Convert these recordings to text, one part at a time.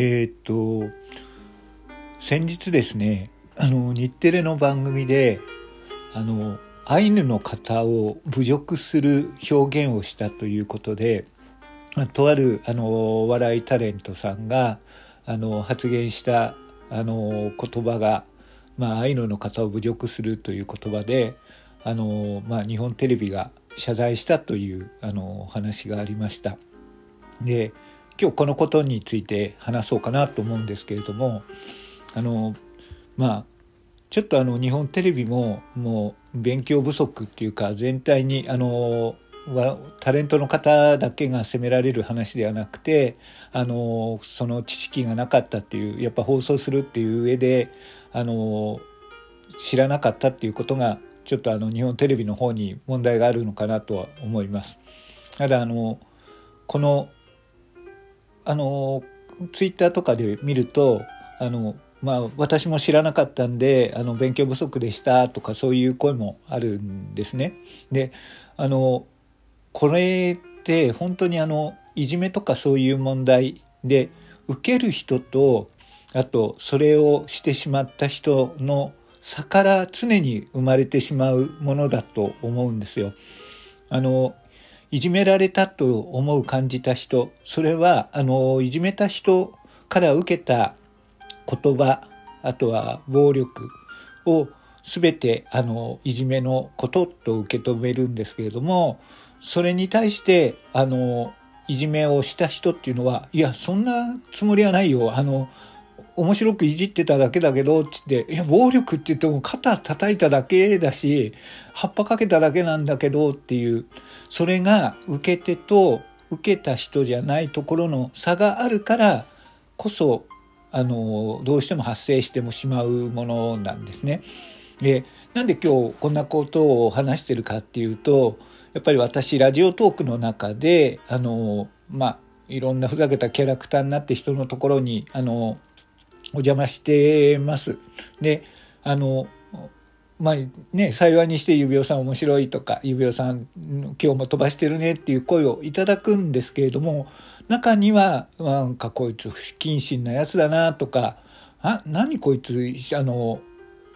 えー、っと先日ですねあの日テレの番組であのアイヌの方を侮辱する表現をしたということでとあるあの笑いタレントさんがあの発言したあの言葉が、まあ、アイヌの方を侮辱するという言葉であの、まあ、日本テレビが謝罪したというあの話がありました。で今日このことについて話そうかなと思うんですけれどもあのまあちょっとあの日本テレビももう勉強不足っていうか全体にあのタレントの方だけが責められる話ではなくてあのその知識がなかったっていうやっぱ放送するっていう上であの知らなかったっていうことがちょっとあの日本テレビの方に問題があるのかなとは思います。ただあのこのあのツイッターとかで見るとあのまあ私も知らなかったんであの勉強不足でしたとかそういう声もあるんですね。であのこれって本当にあのいじめとかそういう問題で受ける人とあとそれをしてしまった人の差から常に生まれてしまうものだと思うんですよ。あのいじめられたと思う感じた人それはあのいじめた人から受けた言葉あとは暴力を全てあのいじめのことと受け止めるんですけれどもそれに対してあのいじめをした人っていうのはいやそんなつもりはないよ。あの面白くいじってただけだけど、つって、いや、暴力って言っても肩叩いただけだし、葉っぱかけただけなんだけどっていう、それが受け手と受けた人じゃないところの差があるからこそ、あの、どうしても発生してもしまうものなんですね。で、なんで今日こんなことを話してるかっていうと、やっぱり私、ラジオトークの中で、あの、まあ、いろんなふざけたキャラクターになって人のところに、あの、お邪魔してます。で、あの、まあね、幸いにして指輪さん面白いとか、指輪さん今日も飛ばしてるねっていう声をいただくんですけれども、中には、なんかこいつ不謹慎なやつだなとか、あ、何こいつ、あの、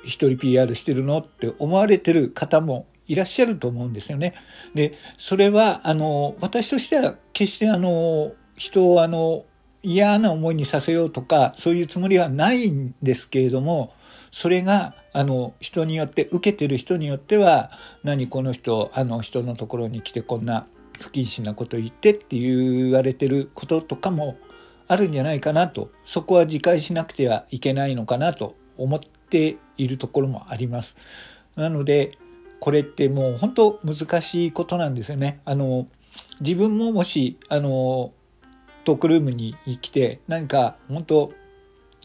一人 PR してるの？って思われてる方もいらっしゃると思うんですよね。で、それは、あの、私としては決してあの、人をあの、嫌な思いにさせようとか、そういうつもりはないんですけれども、それが、あの、人によって、受けてる人によっては、何この人、あの人のところに来てこんな不謹慎なこと言ってって言われてることとかもあるんじゃないかなと、そこは自戒しなくてはいけないのかなと思っているところもあります。なので、これってもう本当難しいことなんですよね。あの、自分ももし、あの、トークルームに来て何か本当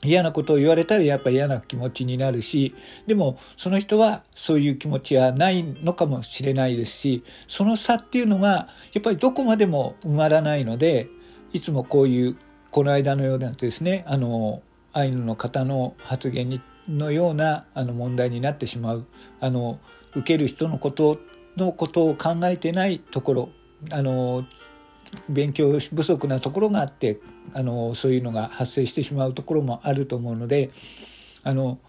嫌なことを言われたらやっぱ嫌な気持ちになるしでもその人はそういう気持ちはないのかもしれないですしその差っていうのがやっぱりどこまでも埋まらないのでいつもこういうこの間のようなですねあのアイヌの方の発言にのようなあの問題になってしまうあの受ける人のことのことを考えてないところあの勉強不足なところがあってあのそういうのが発生してしまうところもあると思うのであの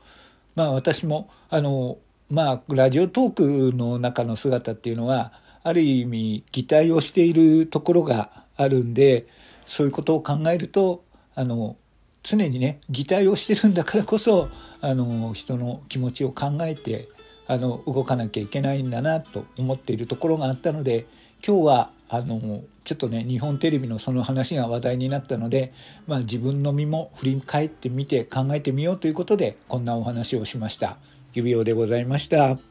まあ私もあのまあラジオトークの中の姿っていうのはある意味擬態をしているところがあるんでそういうことを考えるとあの常にね擬態をしてるんだからこそあの人の気持ちを考えてあの動かなきゃいけないんだなと思っているところがあったので今日はあのちょっとね日本テレビのその話が話題になったので、まあ、自分の身も振り返ってみて考えてみようということでこんなお話をしました。指輪でございました。